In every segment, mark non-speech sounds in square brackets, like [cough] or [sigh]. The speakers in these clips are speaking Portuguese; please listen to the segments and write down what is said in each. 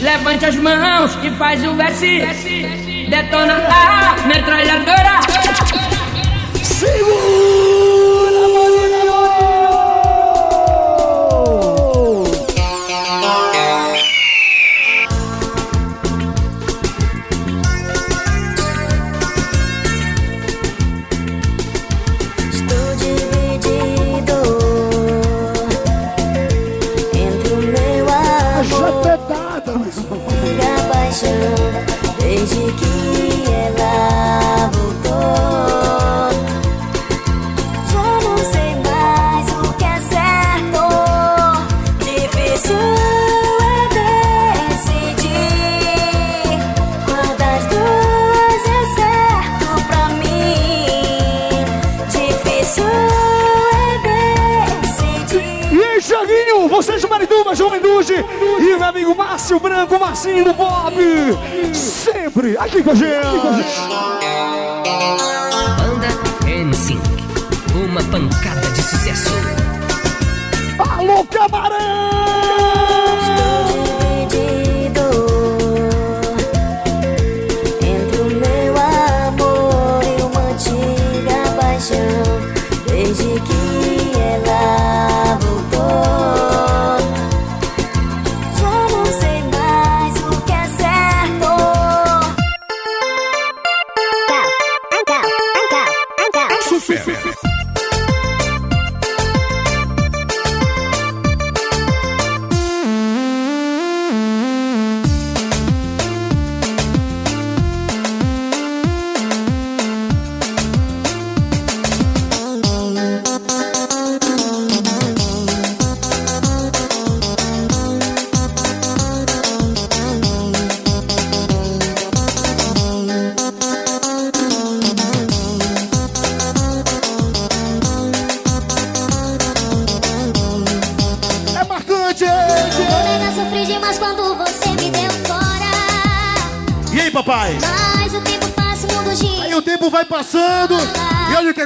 Levante as mãos e faz o verso. Detona a metralhadora. Segura, Márcio Branco, Marcinho do Bob, sempre aqui com a gente. Banda NSYNC. Uma pancada de sucesso. Alô, Camarão!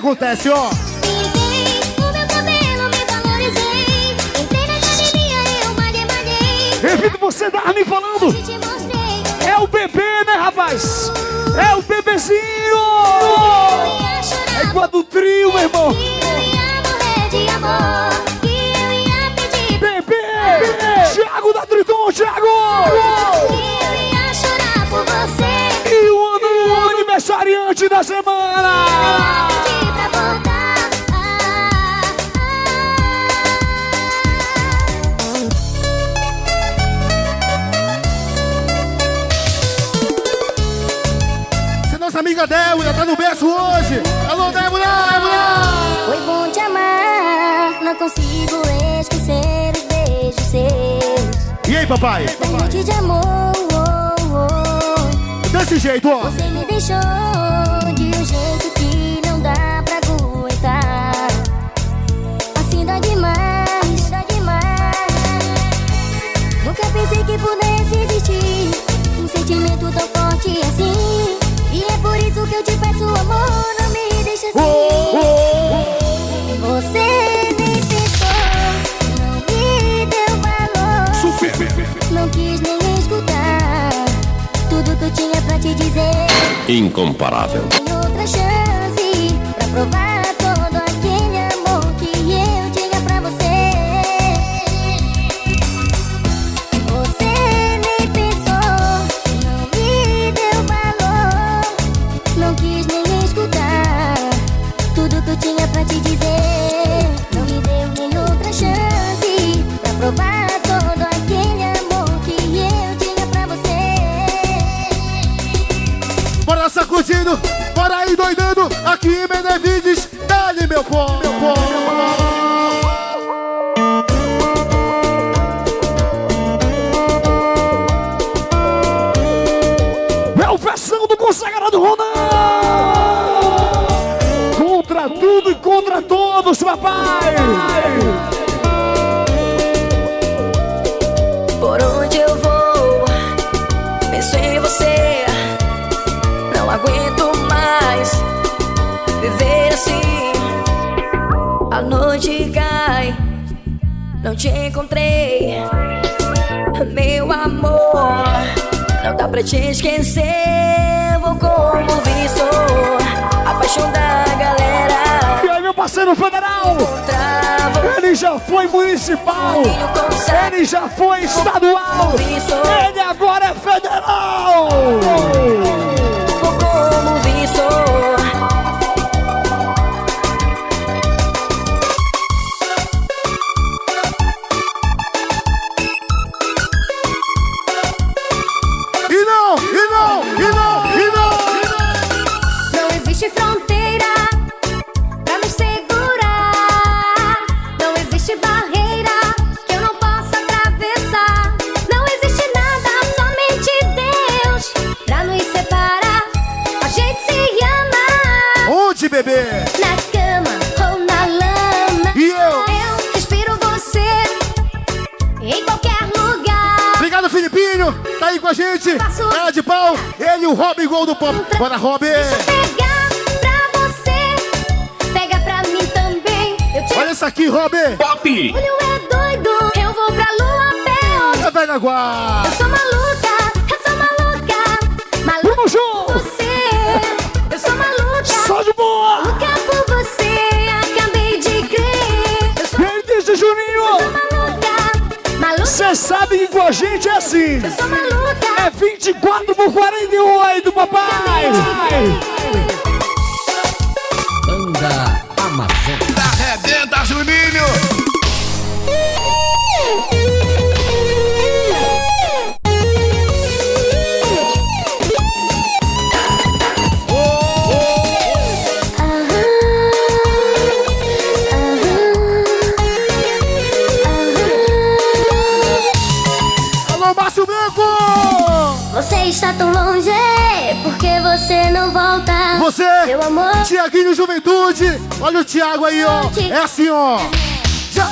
Acontece, ó. Amiga Débora, tá no berço hoje. Alô, Débora! Débora! Foi bom te amar. Não consigo esquecer os beijos seus. E aí, papai? Foi noite de amor. oh, oh. Desse jeito, ó. Você me deixou de um jeito que não dá pra aguentar. Assim dá demais, dá demais. Nunca pensei que pudesse existir um sentimento tão isso que eu te peço amor, não me deixa assim. Você nem pensou, não me deu valor. Não quis nem escutar tudo que eu tinha pra te dizer. Incomparável. Tem outra chance pra provar Por onde eu vou, penso em você. Não aguento mais viver assim. A noite cai, não te encontrei, meu amor. Não dá pra te esquecer. Vou como visto. A paixão da galera. Parceiro federal? Ele já foi municipal. Ele já foi estadual. Ele agora é federal. Gol do Pop. Bora, Robin. Pegar pra você, pega pra mim também. Eu te Olha essa aqui, Robin. Pop! olho é doido, eu vou pra lua pé. É velha guarda. Eu sou maluca, maluca. Você sabe que com a gente é assim. Eu sou maluca. É 24 por 48, papai. Está tão longe, porque você não volta? Você, Meu amor, Tiaguinho Juventude. Olha o Thiago aí, ó. É assim, ó. Já.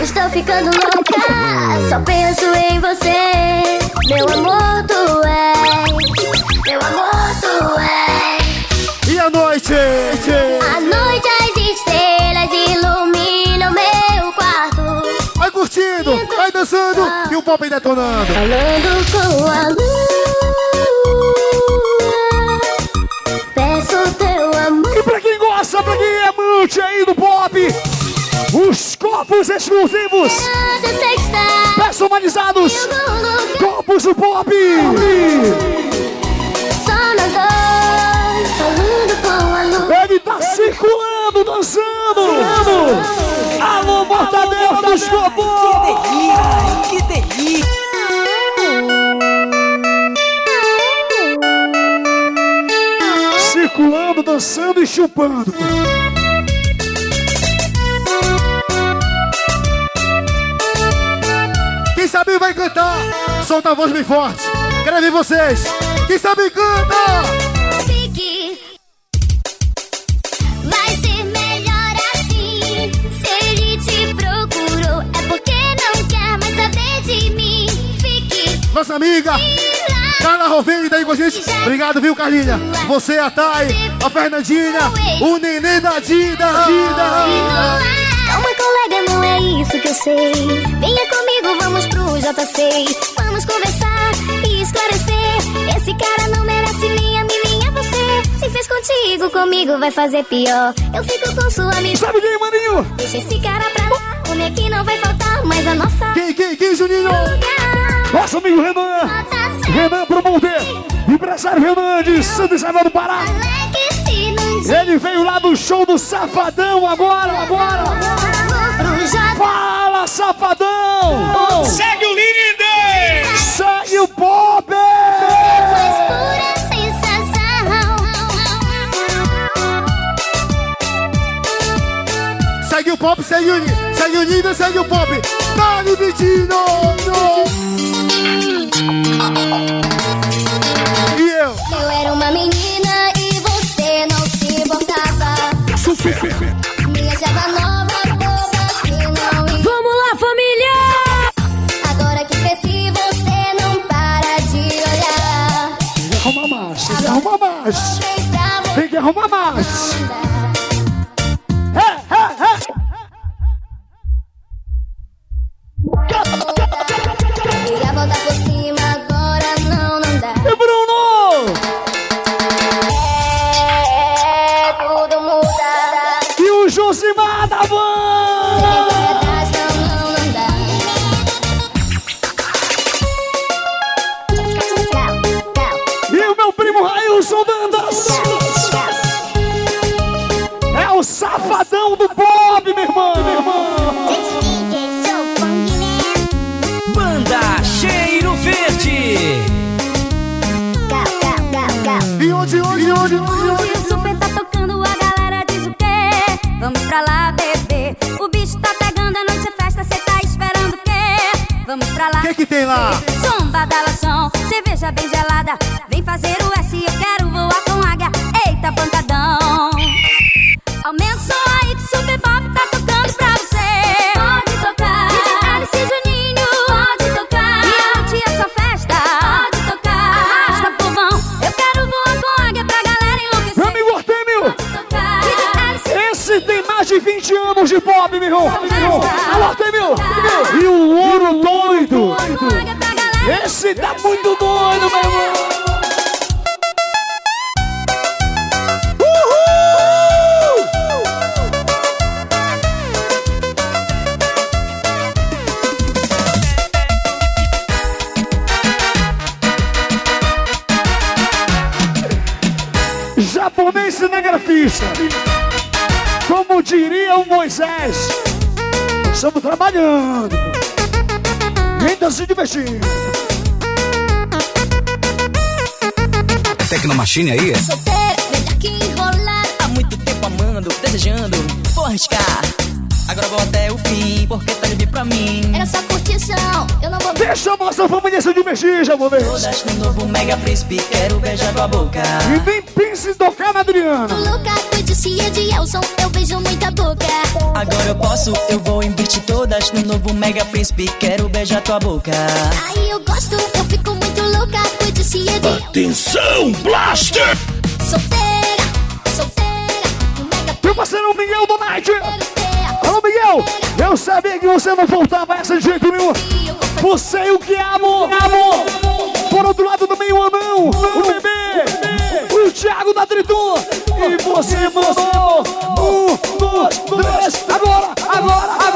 estou ficando louca. Só penso em você. Meu amor, tu és. Meu amor, tu és. E a noite? À noite as estrelas iluminam meu quarto. Vai curtindo, vai dançando e o pop detonando. Falando com a lua. Os copos exclusivos, personalizados, copos do pop. Ele tá circulando, dançando. Alô, mortadela dos copos. Que delícia! Circulando, dançando e chupando. Cantar. Solta a voz bem forte. Quero ver vocês. Quem sabe canta. Fique. Vai ser melhor assim. Se ele te procurou, é porque não quer mais saber de mim. Fique Nossa amiga. Carla Roveni tá aí com a gente. Obrigado, viu, Carlinha? Você, a Thay, a Fernandinha, o neném da Dida. Dida. Calma, colega, não é isso que eu sei. Venha comigo, vamos pro JC. Vamos conversar e esclarecer. Esse cara não merece nem a mim, nem a você. Se fez contigo, comigo vai fazer pior. Eu fico com sua amiga. Sabe quem, maninho? Deixa esse cara pra lá. Homem aqui não vai faltar, mas a nossa Quem, quem, quem, Juninho? lugar. Nosso amigo Renan. Renan Promoter. Empresário Renan de Santa Isabel do Pará. Ele veio lá do show do Safadão agora, agora. J. Fala, Safadão. Segue o líder! Segue o pop. Segue o pop, segue o, segue o líder, segue o pop. Dale, Vitino. Pra você. Tem Temil! Alô, Temil! E o ouro doido! Esse tá muito doido, meu irmão! Japonês cinegrafista. Diria o Moisés, estamos trabalhando. Ainda se divertindo. Tecnomachine aí? Solteira, melhor que enrolar. Há muito tempo amando, desejando, vou arriscar. Agora vou até o fim, porque tá livre pra mim. Era só curtição, eu não vou Deixa a nossa família se divertir, japonês. Todas no novo Mega Príncipe, quero beijar tua boca. E nem pense em tocar na Adriana. De Elson, eu beijo muita boca. Agora eu posso, eu vou investir todas no novo Mega Príncipe, quero beijar tua boca. Aí eu gosto, eu fico muito louca, conhecia de Atenção, Blaster! Solteira, solteira, no mega Meu parceiro Miguel do Night. Alô, Miguel. Eu sabia que você não voltava essa de jeito nenhum. Você e o que amo, amo. Por outro lado também o Anão, o Bebê, Thiago da Triton. E você mandou um, dois, três. Agora, agora, agora,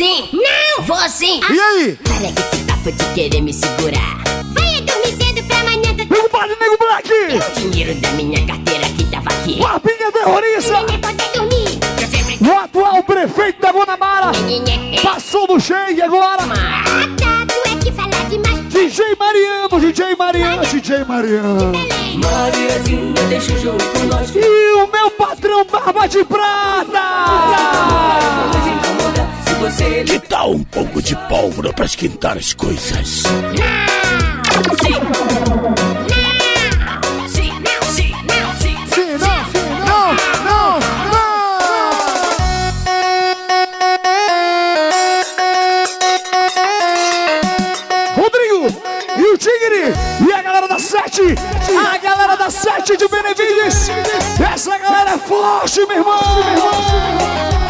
sim. Não. Vou sim. E aí? Para que esse papo de querer me segurar. Vai dormir cedo pra amanhã do Nego Padre, Nego Black. o dinheiro da minha carteira que tava aqui. Papinha terrorista. Nem poder dormir. Sempre O atual prefeito da Guanabara. Passou do cheio agora. Ah, tá, tu é que fala demais. DJ Mariano, DJ Mariano, DJ Mariano. Mariazinha, deixa o jogo com nós. E o meu patrão Barba de Prata. Que tal um pouco de pólvora pra esquentar as coisas? Não. Sim, não, sim, não, sim. Não, sim, não, não, não! Rodrigo e o Tigre. E a galera da Sete. A galera da Sete de Benevides. Essa galera é forte, meu irmão. Meu irmão.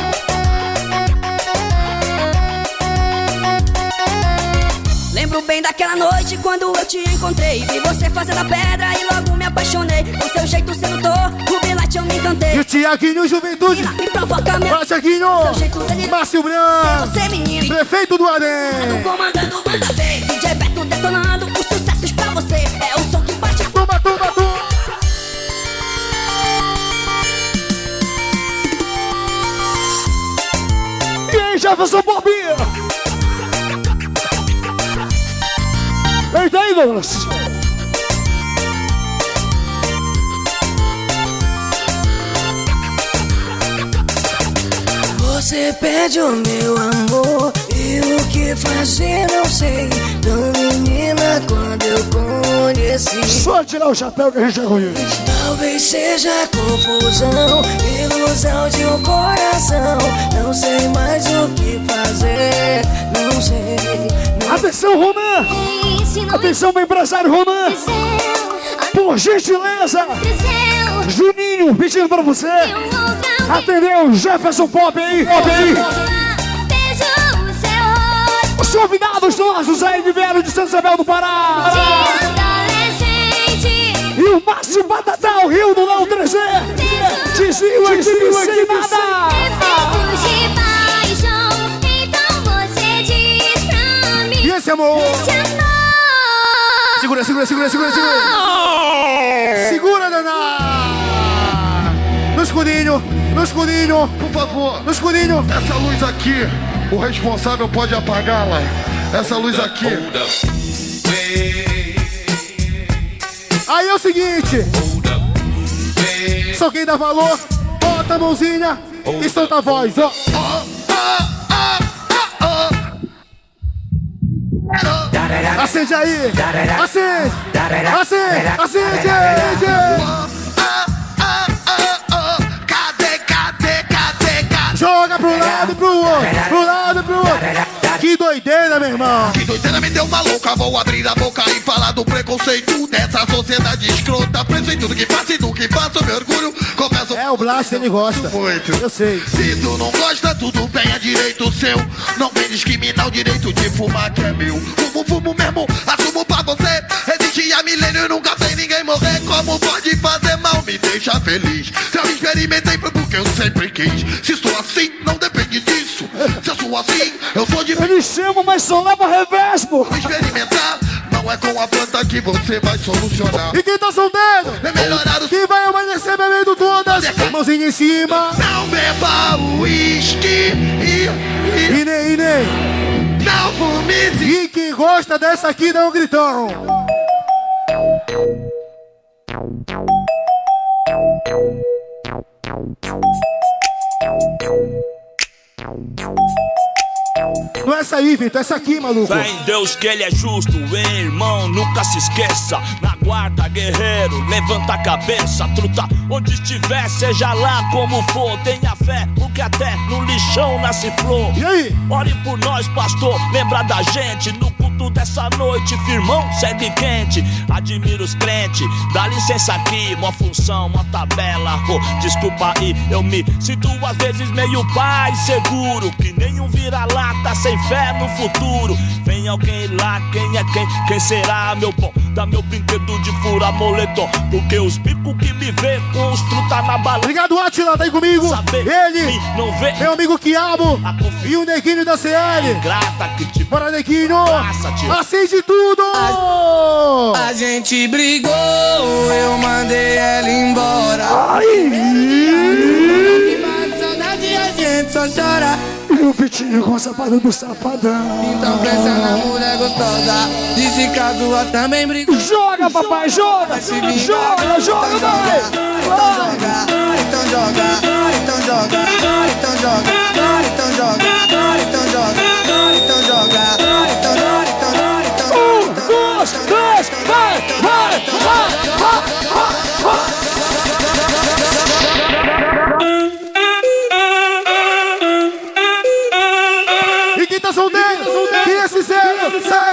Bem daquela noite quando eu te encontrei. Vi você fazendo a pedra e logo me apaixonei. Com seu jeito sedutor, o Bilate eu me E encantei. o Tiaguinho Juventude! Me provoca minha Bora, Tiaguinho! Márcio Branco! Você menino, Prefeito do Arém! comandando, manda ver. DJ Beto detonando os sucessos pra você. É o som que bate a Toma, toma, toma! E aí, Jefferson Bobinha. Eita aí, Douglas. Você pede o meu amor e o que fazer não sei. Tão menina quando eu conheci. Só tirar o chapéu que a gente já conhece. Talvez seja confusão, ilusão de um coração. Não sei mais o que fazer, não sei. Não Atenção, Ronan. Atenção, meu empresário Ronan. Por gentileza. Juninho pedindo pra você. Atendeu Jefferson Pop aí. Pop aí. Os convidados nossos aí que vieram de Santa Isabel do Pará. o Márcio Batatá, o Rio do Não 3 Desvio aqui, sem nada. E esse amor? Segura, segura, segura, segura, segura. Segura, Daná. No escurinho, no escurinho. Por favor, no escurinho. Essa luz aqui, o responsável pode apagá-la. Essa luz aqui. Aí é o seguinte. Só quem dá valor, bota a mãozinha e solta a voz, ó. Acende aí! Acende! Acende! Acende! Joga pro lado e pro outro! Pro lado e pro outro! Que doideira, meu irmão! Que doideira me deu uma louca. Vou abrir a boca e falar do preconceito dessa sociedade escrota. Preso em tudo que faço e do que faço, meu orgulho. Começo. É, o Blast ele gosta. Muito. Eu sei. Se tu não gosta, tudo bem, é direito seu. Não vem discriminar o direito de fumar que é meu. Fumo, fumo mesmo, assumo pra você. Há milênio nunca tem ninguém morrer. Como pode fazer mal? Me deixa feliz. Se eu experimentei foi porque eu sempre quis. Se sou assim, não depende disso. Se eu sou assim, eu sou de. Eles chamam, mas só leva revés, pô. Experimentar. Não é com a planta que você vai solucionar. E quem tá solteiro? É melhorar o Quem vai amanhecer bebendo todas? Mãozinha em cima. Não beba uísque e, e E nem, e nem. não fume E quem gosta dessa aqui dá um gritão. Thank you. Não é essa aí, Vitor, essa aqui, maluco. Fé em Deus que ele é justo, hein, irmão, nunca se esqueça. Na guarda, guerreiro, levanta a cabeça, truta. Onde estiver, seja lá como for, tenha fé, porque até no lixão nasce flor. E aí? Ore por nós, pastor, lembra da gente no culto dessa noite, firmão, segue quente. Admiro os crentes, dá licença aqui, uma função, uma tabela. Oh, desculpa aí, eu me sinto às vezes meio pai seguro, que nenhum vira-lata sem fé no futuro. Vem alguém lá, quem é quem? Quem será, meu bom? Dá meu brinquedo de furar moletom, porque os bicos que me vê com os truta na bala. Obrigado, Atila, tá aí comigo. Saber Ele, não vê meu amigo Quiabo a e o Neguinho da CL. grata que te Bora, Neguinho. Acende tudo. A gente brigou, eu mandei ela embora. Que bate saudade a gente só chora. E o Pitinho com a sapada do Safadão. Então pensa na mulher gostosa. Disse que a tua também brigou. Joga, papai, joga! Vingar, Joga, joga, vai! Então joga, então joga, então joga, então joga, então joga, então joga, então joga, então joga, então joga, então Um, dois, três, vai, vai, vai, vai, vai! E inside.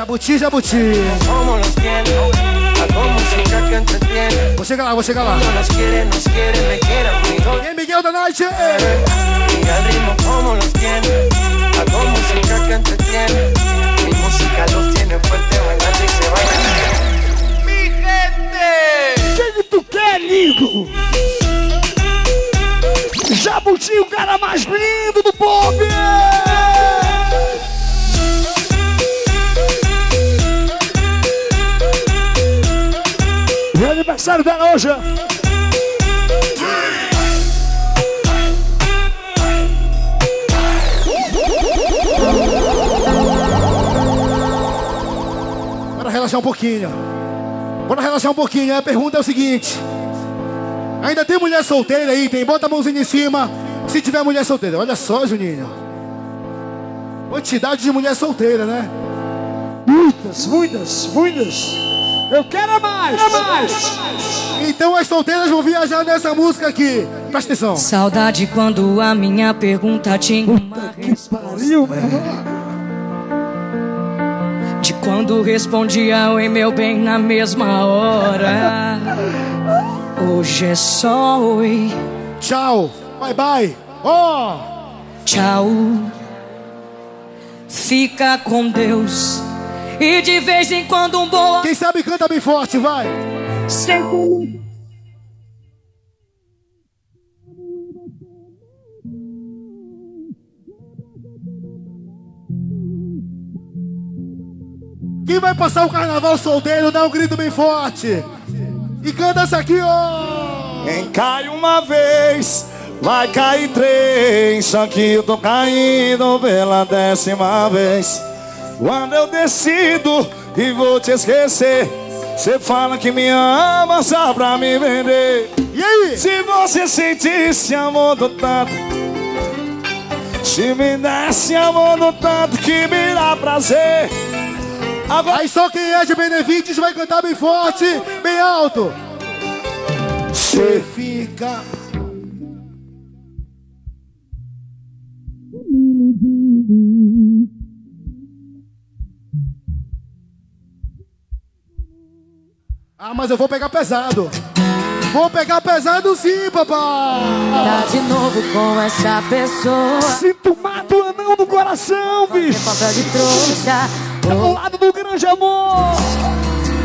Jabuti, jabuti. como música que entretiene. Vou chegar lá, vou chegar lá. Nos nos me. E aí, Miguel da Night. Ritmo como los tiene. Hago música que entretiene. Mi música los tiene fuerte bailando y se baila. Mi gente. Quem que tu quer, lindo? Jabuti, o cara mais lindo do pop! Aniversário dela hoje! Bora relaxar um pouquinho. Bora relaxar um pouquinho. A pergunta é o seguinte: Ainda tem mulher solteira aí? Tem? Bota a mãozinha em cima. Se tiver mulher solteira. Olha só, Juninho. Quantidade de mulher solteira, né? Muitas, muitas, muitas! Eu quero mais! Quero mais! Então as solteiras vão viajar nessa música aqui. Presta atenção. Saudade quando a minha pergunta tinha uma Que pariu, irmão! Quando respondia oi meu bem na mesma hora. Hoje é só oi. Tchau. Bye bye. Ó. Tchau. Fica com Deus. E de vez em quando um bom. Quem sabe canta bem forte, vai. Sempre. Quem vai passar o carnaval solteiro, dá um grito bem forte. E canta essa aqui, ó. Quem cai uma vez, vai cair três. Só que eu tô caindo pela décima vez. Quando eu decido e vou te esquecer, você fala que me ama só pra me vender. E aí? Se você sentisse amor do tanto, se me desse amor do tanto que me dá prazer. Agora... Aí só quem é de Benevides vai cantar bem forte, bem alto. Você fica. Ah, mas eu vou pegar pesado. Vou pegar pesado sim, papai. Tá de novo com essa pessoa. Sinto mato anão no coração, bicho. Papel de trouxa. Tá do lado do grande amor.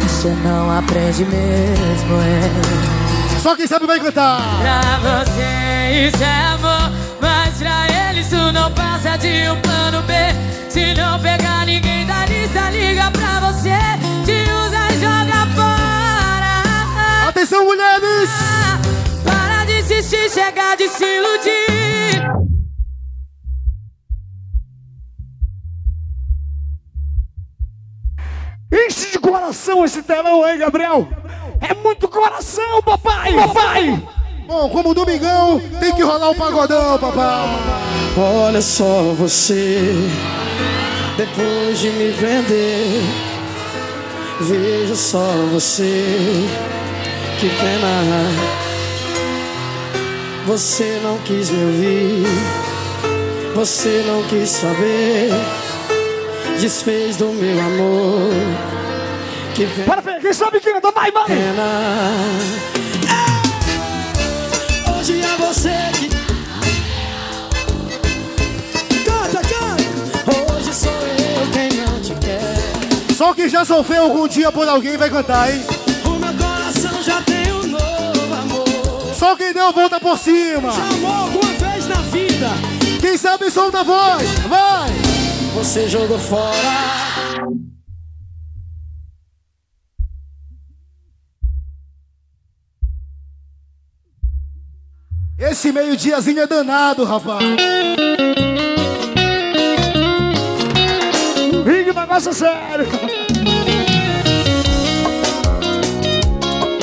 Você não aprende mesmo, é. Só quem sabe vai cantar. Pra você isso é amor, mas pra ele isso não passa de um plano B. Se não pegar ninguém da lista, liga pra você. Atenção, mulheres! Para de insistir, chega de se iludir. Enche de coração esse telão aí, Gabriel. É muito coração, papai! Papai! Bom, como domingão, tem que rolar o pagodão, papai. Olha só você, depois de me vender, veja só você, que pena. Você não quis me ouvir, você não quis saber, desfez do meu amor. Que pena. Para ver, quem sabe canta, vai, vai! Hoje é você que. Canta, canta! Hoje sou eu quem não te quer. Só quem já sofreu algum dia por alguém vai cantar, hein? Só quem deu volta por cima. Já amou alguma vez na vida? Quem sabe solta a voz, vai! Você jogou fora. Esse meio-diazinho é danado, rapaz. Negócio é sério.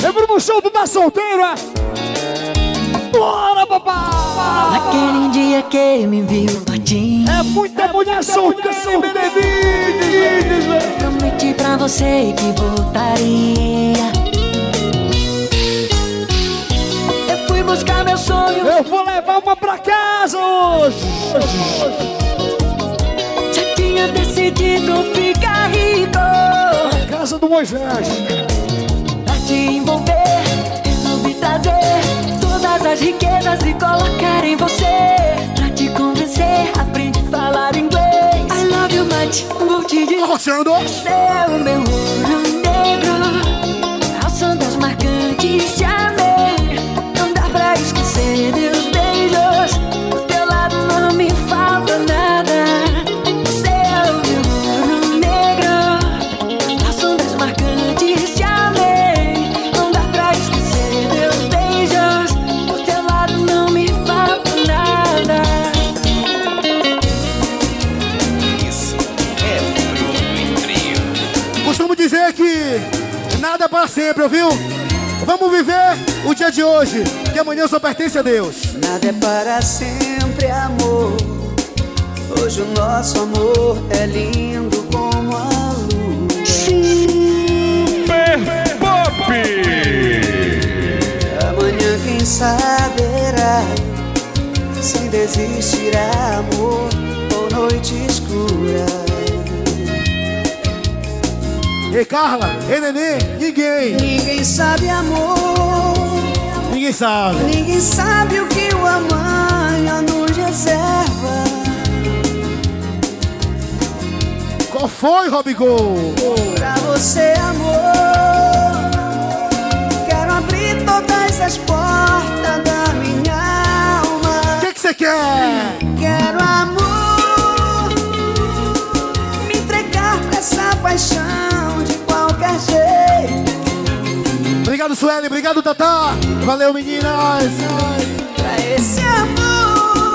Lembra no show do Tá Solteiro, é? Bora, papai! Naquele dia que me viu batinho. É muita mulher solteira em Benevides, velho. Prometi pra você que voltaria. Eu fui buscar meu sonho. Eu vou levar uma pra casa hoje. Já tinha decidido ficar rico. Casa do Moisés. Pra te envolver, todas as riquezas e colocar em você. Pra te convencer, aprende a falar inglês. I love you much, vou te dizer. Rochando. Você é o meu ouro negro. Sempre, ouviu? Vamos viver o dia de hoje, que amanhã só pertence a Deus. Nada é para sempre, amor. Hoje o nosso amor é lindo como a lua. Super Pop! Amanhã quem saberá se ainda existirá amor ou noite escura. Ei, Carla, ei, neném, ninguém. Ninguém sabe amor. Ninguém sabe. Ninguém sabe o que o amanhã nos reserva. Qual foi, Robigol? Pra você, amor. Quero abrir todas as portas da minha alma. O que você quer? Obrigado, Sueli. Obrigado, Tatá. Valeu, meninas. Pra esse amor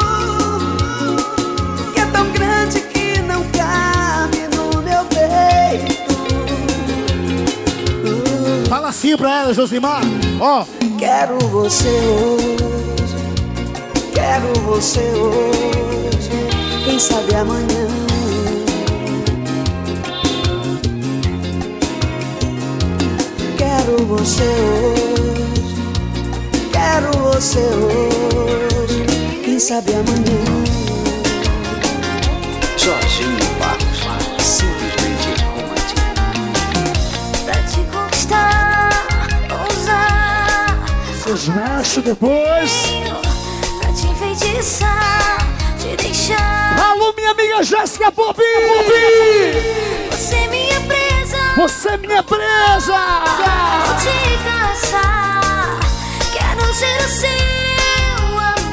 que é tão grande que não cabe no meu peito. Fala assim pra ela, Josimar. Ó. Quero você hoje, quero você hoje, quem sabe amanhã. Quero você hoje, quero você hoje, quem sabe amanhã. Jorginho Barros, simplesmente romântico. Pra te conquistar, ousar. Vocês mexem depois. Pra te enfeitiçar, te deixar. Alô, minha amiga Jéssica Pop! Você presa. Você é minha presa! Vou te caçar. Quero ser o seu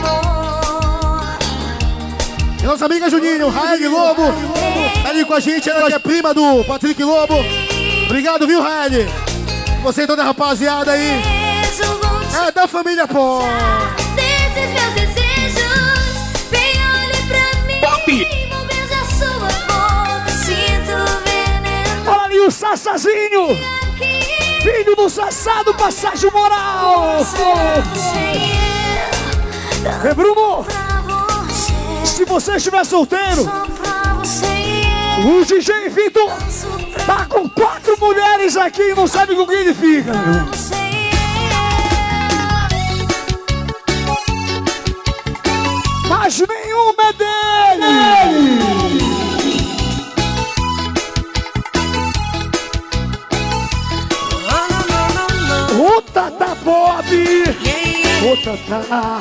amor. E nossa amiga Juninho, Raeli Lobo. Tá ali com a gente, ela que é prima do Patrick Lobo. Obrigado, viu, Raeli? Você e toda a rapaziada aí. É da família Pó. Desses meus desejos, vem olhe pra mim. Pop. Sassazinho! Filho do Sassá do Passagem Moral! Ei, Bruno! Se você estiver solteiro, o DJ Vitor tá com quatro mulheres aqui e não sabe com quem ele fica. meu. Tata!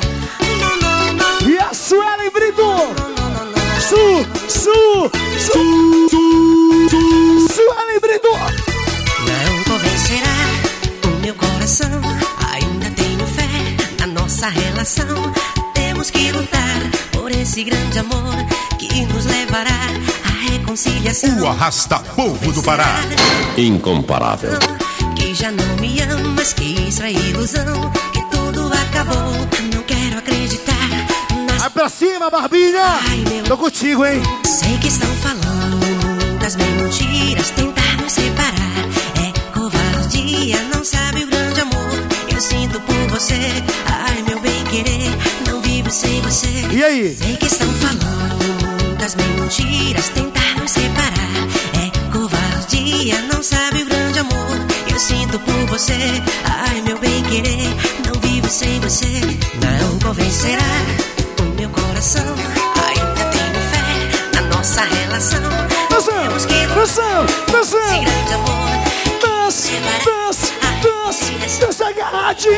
E a Suelen Brito! Su, Su, Su, Su, Suelen Brito! Não convencerá o meu coração. Ainda tenho fé na nossa relação. Temos que lutar por esse grande amor que nos levará à reconciliação. O arrasta povo do Pará. Incomparável. Que já não me amas, que isso é ilusão. Acabou. Não quero acreditar. Vai pra cima, Barbinha! Tô contigo, hein? Sei que estão falando muitas mentiras, tentar nos separar. É covardia, não sabe o grande amor. Eu sinto por você, ai meu bem querer, não vivo sem você. E aí? Sei que estão falando muitas mentiras, tentar nos separar. É covardia, não sabe o grande amor. Eu sinto por você, ai meu bem querer, sem você. Não convencerá o meu coração. Ainda tenho fé na nossa relação. Temos que dançando! esse grande amor. Dança, dança, dança, dança agarradinho!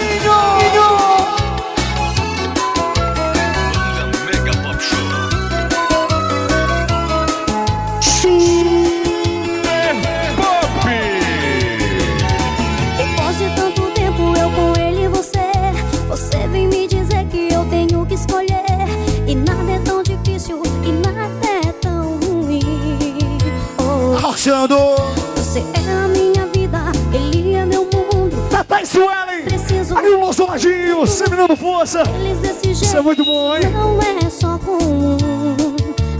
Achando! Você é a minha vida, ele é meu mundo e Suelen! Preciso Aí o nosso ladinho, sempre dando força! eles desse jeito Isso é muito bom, hein? Não é só com um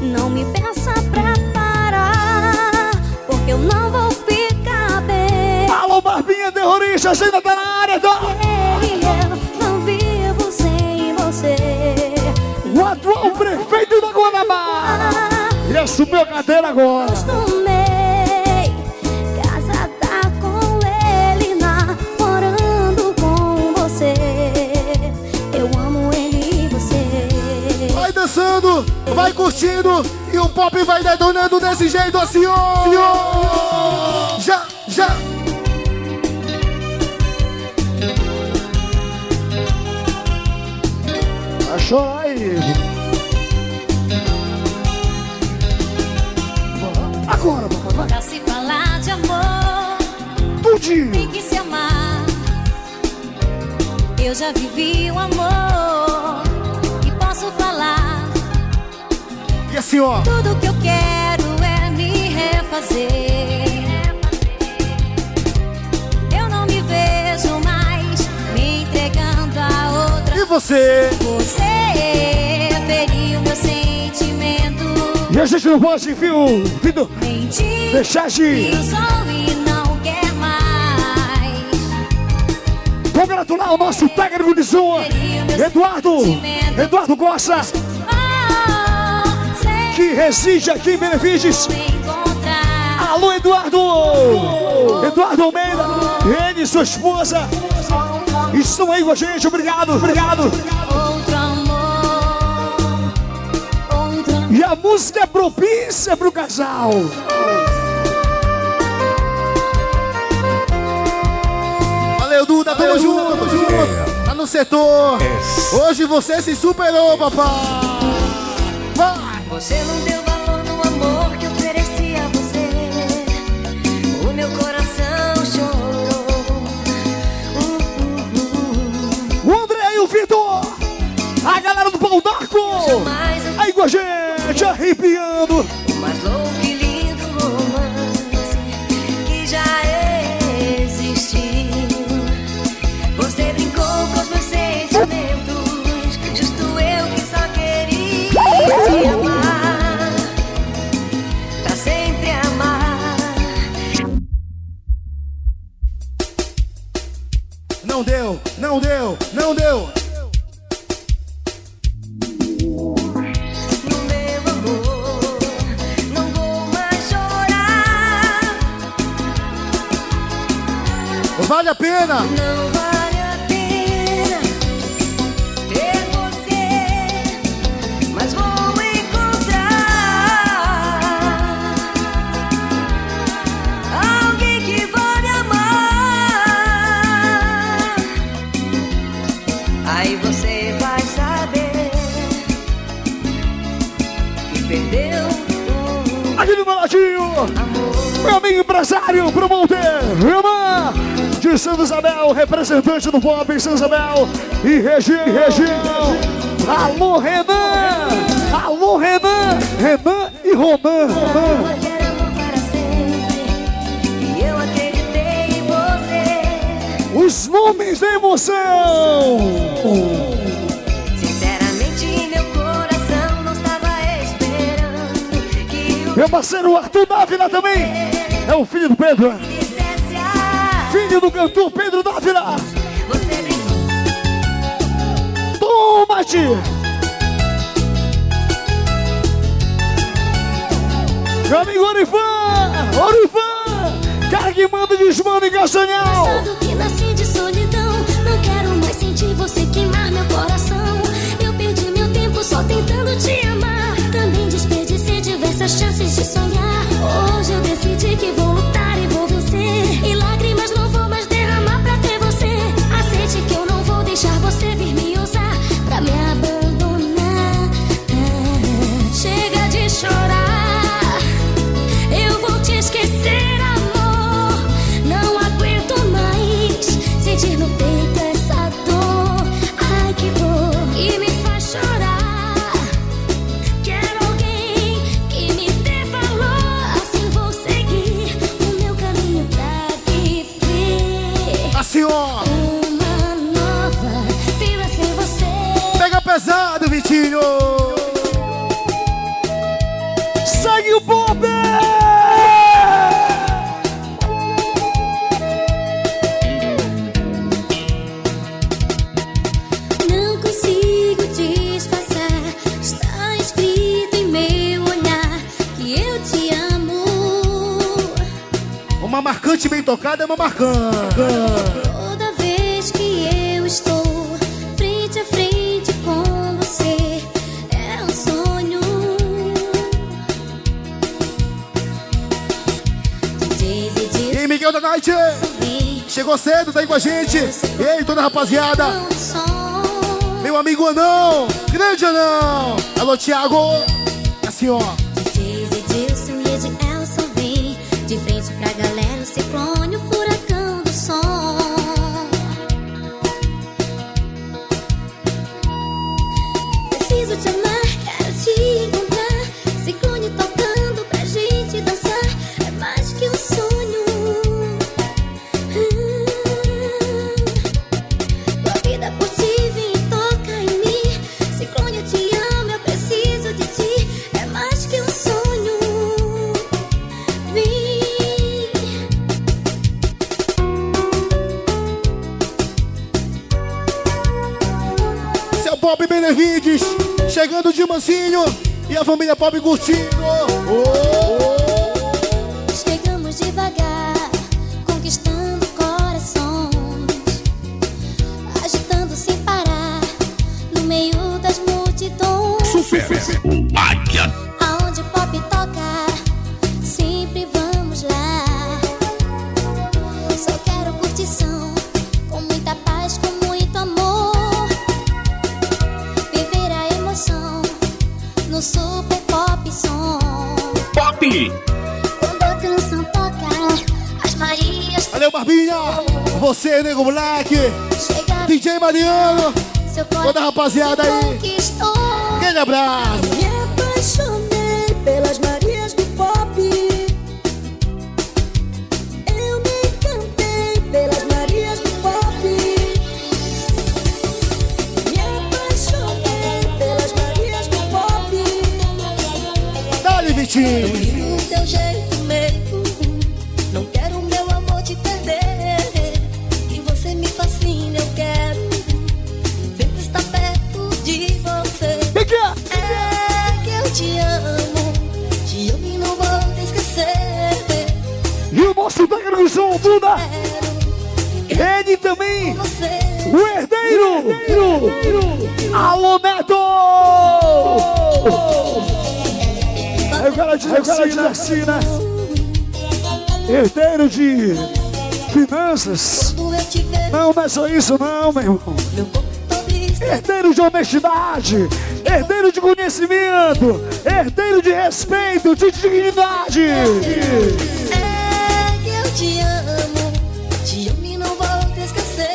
Não me peça pra parar Porque eu não vou ficar bem Alô, Barbinha terrorista, ainda tá na área, tá? E eu não vivo sem você O atual prefeito da Guanabara! E assumiu a cadeira agora! vai curtindo e o pop vai detonando desse jeito assim, ó. Senhor. Já, já. Achou aí. Agora, papai. Pra se falar de amor, Tudo. tem que se amar. Eu já vivi o amor. Assim, ó. Tudo que eu quero é me refazer. Eu não me vejo mais me entregando a outra. E você? Você feriu meu sentimento. E a gente não pode, viu? Mentir. Deixar de. Mais. Congratular o nosso técnico de som, Eduardo. Eduardo Costa. Que reside aqui em Benefides. Alô, Eduardo! Eduardo Almeida, ele e sua esposa estão aí com a gente. Obrigado, obrigado. E a música é propícia pro casal. Valeu, Duda, tamo junto, tamo junto. Tá no setor. Hoje você se superou, papai. Você não deu Vale a pena. Não vale a pena ter você, mas vou encontrar alguém que vai me amar. Aí você vai saber que perdeu Aqui no Baladinho, meu amigo empresário, promotor, irmã de Santa Isabel, representante do Pop em Santa Isabel e região. região. Alô, Renan! Alô, Renan! Renan e Ronan. Os nomes da emoção! Sinceramente, meu coração não estava esperando que Meu parceiro Arthur Dávila também é o filho do Pedro. Filho do cantor Pedro Dávila. brincou. Toma-te! Meu amigo Orifã! Orifã! Cara que manda desmanda em Castanhal! Pensando que nasci de solidão Não quero mais sentir você queimar meu coração Eu perdi meu tempo só tentando te amar Também desperdicei diversas chances de sonhar dama marcando. Toda vez que eu estou frente a frente com você, é um sonho. E Miguel da Night? Chegou cedo, tá aí com a gente. Ei, toda rapaziada. Meu amigo Anão, grande Anão. Alô, Thiago. É assim, ó. família Pobre Gustino. Oh. Mariano, toda a rapaziada aí. Grande abraço. Me apaixonei pelas Marias do Pop. Eu me encantei pelas Marias do Pop. Me apaixonei pelas Marias do Pop. Dá-lhe, Vitinho. Eu vi o teu jeito. Edson Buda, Ele também, o herdeiro. Alô, Neto! Aí o cara dizer assim, né? Herdeiro de finanças. Não, não é só isso, não, meu irmão. Herdeiro de honestidade, herdeiro de conhecimento, herdeiro de respeito, de dignidade te amo, te amo e não vou te esquecer.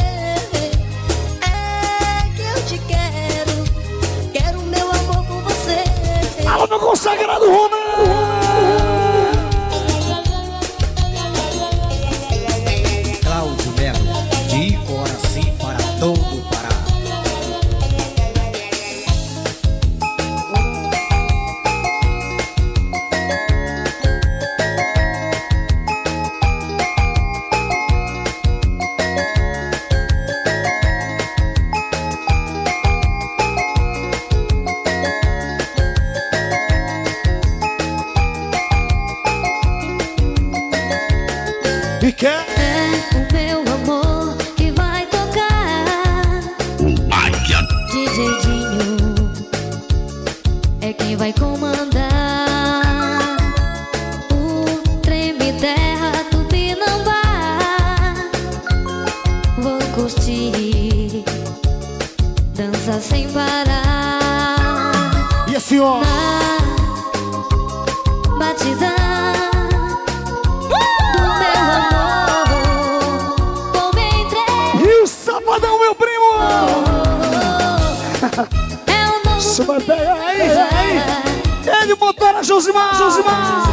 É que eu te quero, quero meu amor com você. Alô, meu consagrado Romeu! e quer. É? é o meu amor que vai tocar. Ai, DJ Dinho é quem vai comandar. Josimar! Josimar!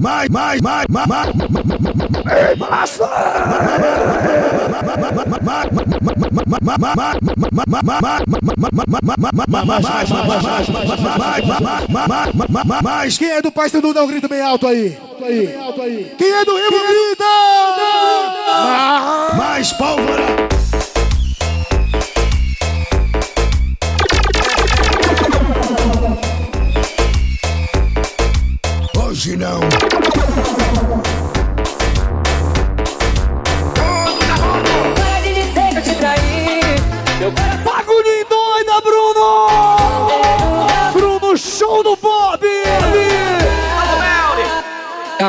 Mais, mais, mais, mais, mais, mais. Massa! Mas quem é do Pai Sandu dá um grito bem alto aí. Quem é do Rio grita! Mais pólvora. Hoje não.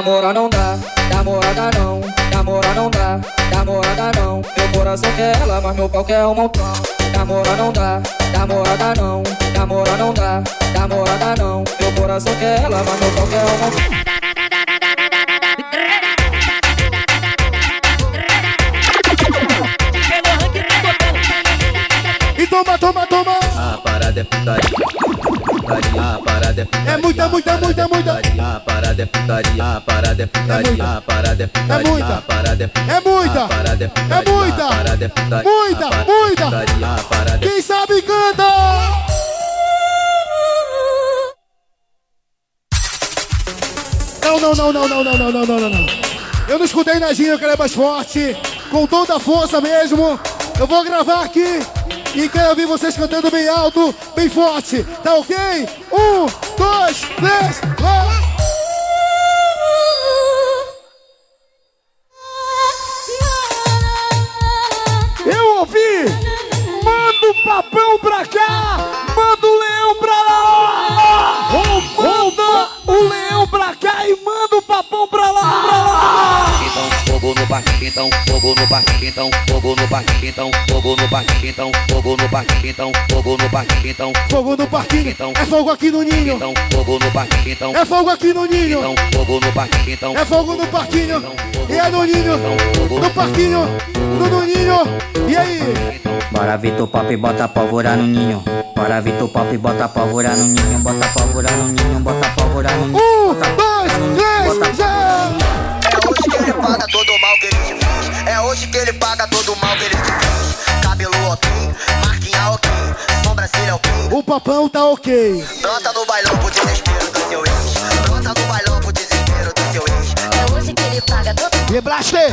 Namora não dá, namorada não, namora não dá, namorada não. Meu coração quer ela, mas meu pau quer um montão. Namora não dá, namorada não, namora não dá, namorada não. Meu coração quer ela, mas meu pau quer um montão. E toma, toma, toma! A parada é putaria. Putaria, a parada é putaria. É muita, muita, muita, muita! A parada é putaria, a parada é putaria, a parada é putaria, muita. a parada é putaria. É muita! A parada é putaria, É muita! a parada é putaria, Muita, é muita! é Quem sabe canta! Não, não, não, não, não, não, não, não, não, não. Eu não escutei nadinha, eu quero é mais forte, com toda a força mesmo. Eu vou gravar aqui e quero ouvir vocês cantando bem alto, bem forte. Tá ok? Um, dois, três, vai! Eu ouvi! Manda o papão pra cá! Manda o leão pra lá! Manda o leão pra cá e manda o papão pra lá! Então fogo no parque, então fogo no parque, então fogo no parque, então fogo no parque, então fogo no parque, então fogo no parque, então Fogo no parquinho, é fogo aqui no ninho. então fogo no parque, então É fogo aqui no ninho. então fogo no parque, então É fogo no parquinho. E é no ninho. No parquinho. No, ninho. E aí? Bora Vitor Pop, bota pólvora no ninho. Bora Vitor Pop, bota pólvora no ninho. Bota pólvora no ninho, bota pólvora no ninho. Todo o mal que ele te fez. É hoje que ele paga todo o mal que ele te fez. Cabelo ok, marquinha ok, sobrancelha ok. O papão tá ok. Brota no bailão pro desespero do seu ex. Brota no bailão pro desespero do seu ex. É hoje que ele paga todo E Blaster,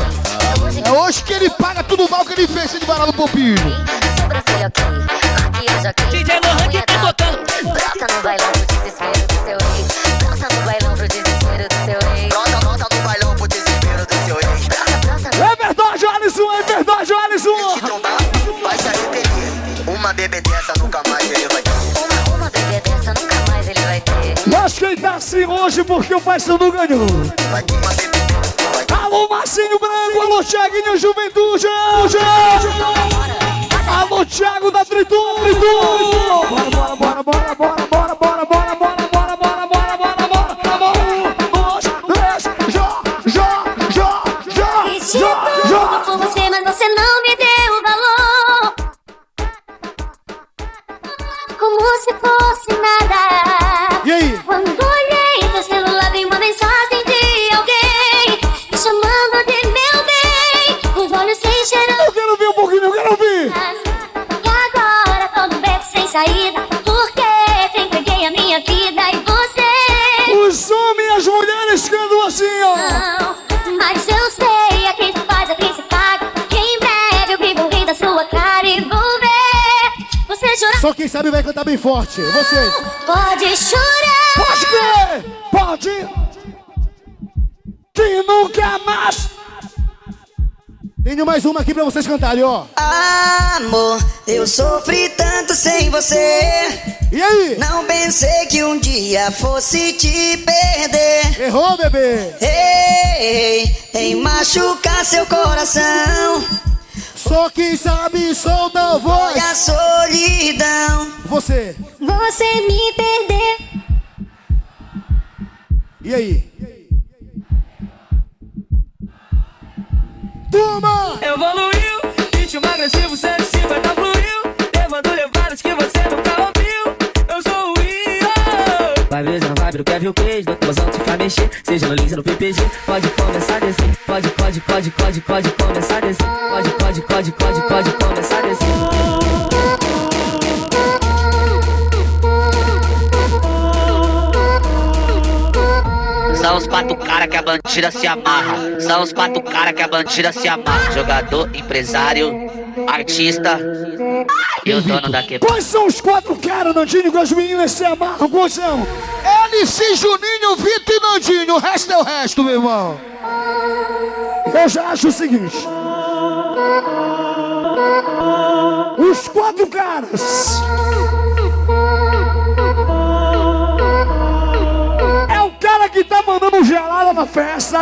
é hoje que ele paga tudo o mal que ele fez sem varar no popinho. sobrancelha ok, maquiagem ok. DJ assim hoje porque o Pai Sandu ganhou? Alô, Marcinho Branco! Alô, Thiaguinho Juventude! Alô, Thiago da Triton! Bem forte. Vocês. Pode chorar. Pode crer! Pode! Que nunca mais! Tenho mais uma aqui pra vocês cantarem, ó. Amor, eu sofri tanto sem você. E aí? Não pensei que um dia fosse te perder. Errou, bebê. Ei, em machucar seu coração. Só quem sabe solta a voz. Foi a solidão. Você. Você me perdeu. E aí? Toma! Evoluiu, ritmo agressivo 150 fluiu Levando levadas que você nunca ouviu Eu sou o Rio Vai ver na vibe do Kevin Cage Do tumazão te faz mexer Seja no Lins ou no PPG Pode começar a descer Pode, pode, pode, pode, pode começar a descer Pode, pode, pode, pode, pode começar a descer São os quatro cara que a bandida se amarra. São os quatro cara que a bandida se amarra. Jogador, empresário, artista e o dono da quebrada. Quais são os quatro caras, Nandinho, que as meninas se amarram? Quais são? LC, Juninho, Vitor e Nandinho. O resto é o resto, meu irmão. Eu já acho o seguinte. Os quatro caras. É o cara que tá mandando gelada na festa.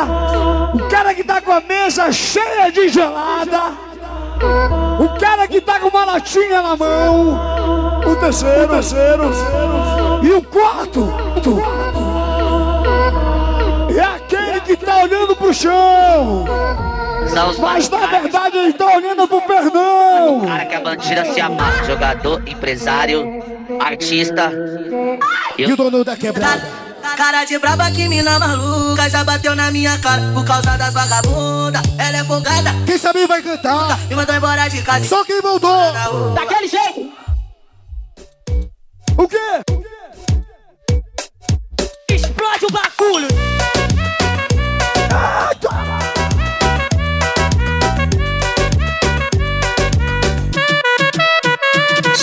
O cara que tá com a mesa cheia de gelada. O cara que tá com uma latinha na mão. O terceiro, o terceiro. E o quarto. É aquele que tá olhando pro chão. São os Mas na verdade ele tá olhando pro perdão. cara que a bandida se amarra. Jogador, empresário, artista e E o dono da quebrada? Cara de braba que mina maluca Já bateu na minha cara por causa das vagabundas Ela é folgada Quem sabe vai cantar. Me mandou embora de casa Só quem voltou. Daquele jeito O quê? Explode o bagulho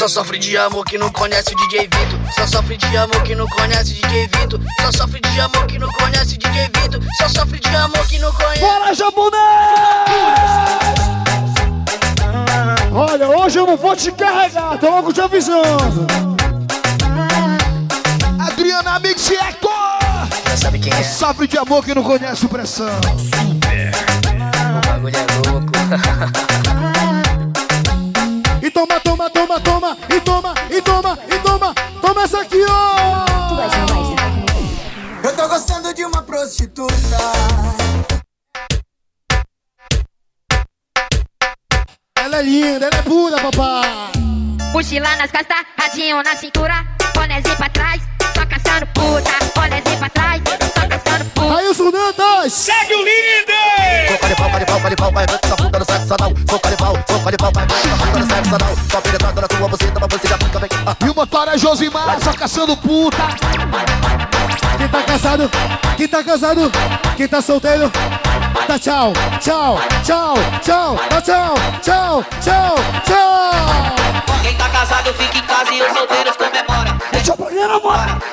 Só sofre de amor que não conhece o DJ Vitor Só sofre de amor que não conhece o DJ Vitor Só sofre de amor que não conhece o DJ Vitor Só sofre de amor que não conhece Bora, japonês! Olha, hoje eu não vou te carregar, tô logo te avisando. Adriana Mix Hector. Já sabe quem é Sofre de amor que não conhece pressão. O bagulho é louco [laughs] toma, toma, toma, toma. E toma, e toma, e toma. Toma essa aqui, ó. Eu tô gostando de uma prostituta Ela é linda, ela é pura, papai. Mochila nas costas, radinho na cintura, bonézinho pra trás, só caçando puta, bonézinho pra trás, só caçando puta. Aí só caçando puta. Quem tá casado, quem tá casado, quem tá solteiro, dá tchau, tchau, tchau, tchau, dá tchau, tchau, tchau, tchau. Quem tá casado fica em casa e os solteiros comemora. É tchau pra namora.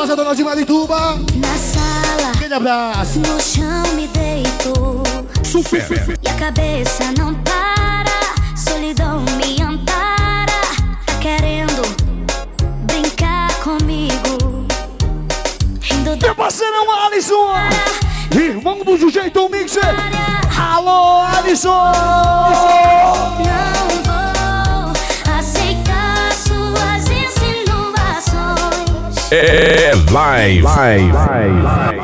Rapaziada lá de Marituba. Na sala, Aquele abraço. no chão me deito. Super. E a cabeça não para, solidão me ampara. Tá querendo brincar comigo? Rindo Meu parceirão Alisson. Irmão do DJ Mixer. Alô, Alisson. Não É live. live. live.